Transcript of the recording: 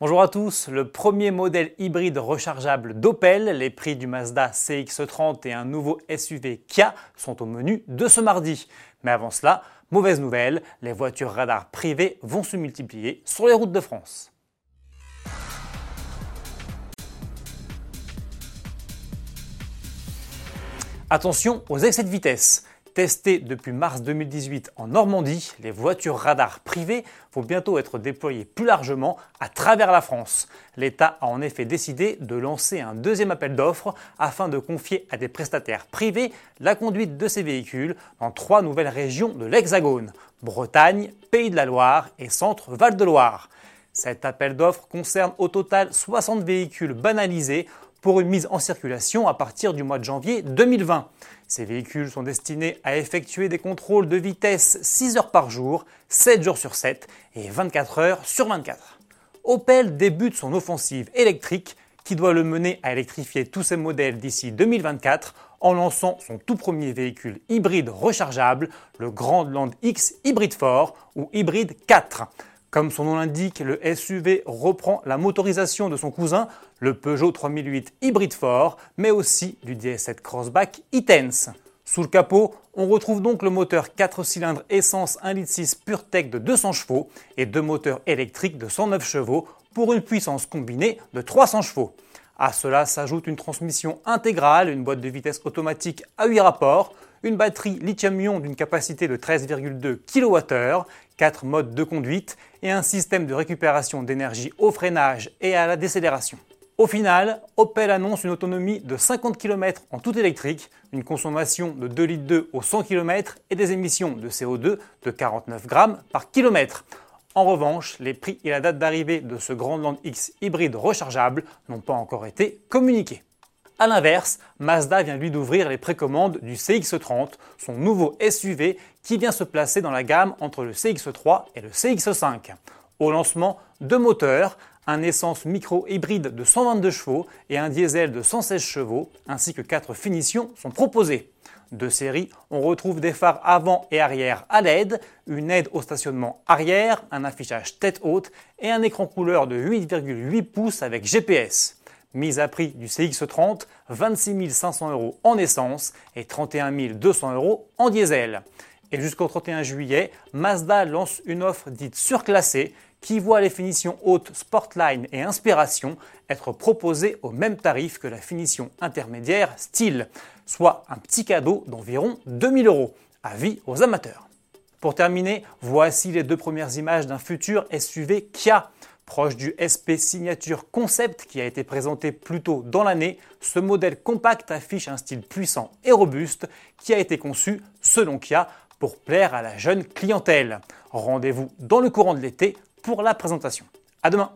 Bonjour à tous, le premier modèle hybride rechargeable d'Opel, les prix du Mazda CX-30 et un nouveau SUV Kia sont au menu de ce mardi. Mais avant cela, mauvaise nouvelle, les voitures radars privées vont se multiplier sur les routes de France. Attention aux excès de vitesse. Testées depuis mars 2018 en Normandie, les voitures radars privées vont bientôt être déployées plus largement à travers la France. L'État a en effet décidé de lancer un deuxième appel d'offres afin de confier à des prestataires privés la conduite de ces véhicules dans trois nouvelles régions de l'Hexagone Bretagne, Pays de la Loire et Centre Val-de-Loire. Cet appel d'offres concerne au total 60 véhicules banalisés pour une mise en circulation à partir du mois de janvier 2020. Ces véhicules sont destinés à effectuer des contrôles de vitesse 6 heures par jour, 7 jours sur 7 et 24 heures sur 24. Opel débute son offensive électrique qui doit le mener à électrifier tous ses modèles d'ici 2024 en lançant son tout premier véhicule hybride rechargeable, le Grand Land X Hybrid 4 ou Hybrid 4. Comme son nom l'indique, le SUV reprend la motorisation de son cousin, le Peugeot 3008 Hybrid 4, mais aussi du DS7 Crossback e-Tense. Sous le capot, on retrouve donc le moteur 4 cylindres essence 1.6 litre PureTech de 200 chevaux et deux moteurs électriques de 109 chevaux pour une puissance combinée de 300 chevaux. À cela s'ajoute une transmission intégrale, une boîte de vitesse automatique à 8 rapports, une batterie lithium-ion d'une capacité de 13,2 kWh, 4 modes de conduite et un système de récupération d'énergie au freinage et à la décélération. Au final, Opel annonce une autonomie de 50 km en tout électrique, une consommation de 2 litres 2 au 100 km et des émissions de CO2 de 49 grammes par kilomètre. En revanche, les prix et la date d'arrivée de ce Grand Land X hybride rechargeable n'ont pas encore été communiqués. A l'inverse, Mazda vient lui d'ouvrir les précommandes du CX-30, son nouveau SUV qui vient se placer dans la gamme entre le CX-3 et le CX-5. Au lancement, deux moteurs, un essence micro hybride de 122 chevaux et un diesel de 116 chevaux, ainsi que quatre finitions sont proposés. De série, on retrouve des phares avant et arrière à LED, une aide au stationnement arrière, un affichage tête haute et un écran couleur de 8,8 pouces avec GPS mise à prix du CX30, 26 500 euros en essence et 31 200 euros en diesel. Et jusqu'au 31 juillet, Mazda lance une offre dite surclassée qui voit les finitions hautes Sportline et Inspiration être proposées au même tarif que la finition intermédiaire Style, soit un petit cadeau d'environ 2000 euros. Avis aux amateurs. Pour terminer, voici les deux premières images d'un futur SUV Kia. Proche du SP Signature Concept qui a été présenté plus tôt dans l'année, ce modèle compact affiche un style puissant et robuste qui a été conçu, selon Kia, pour plaire à la jeune clientèle. Rendez-vous dans le courant de l'été pour la présentation. À demain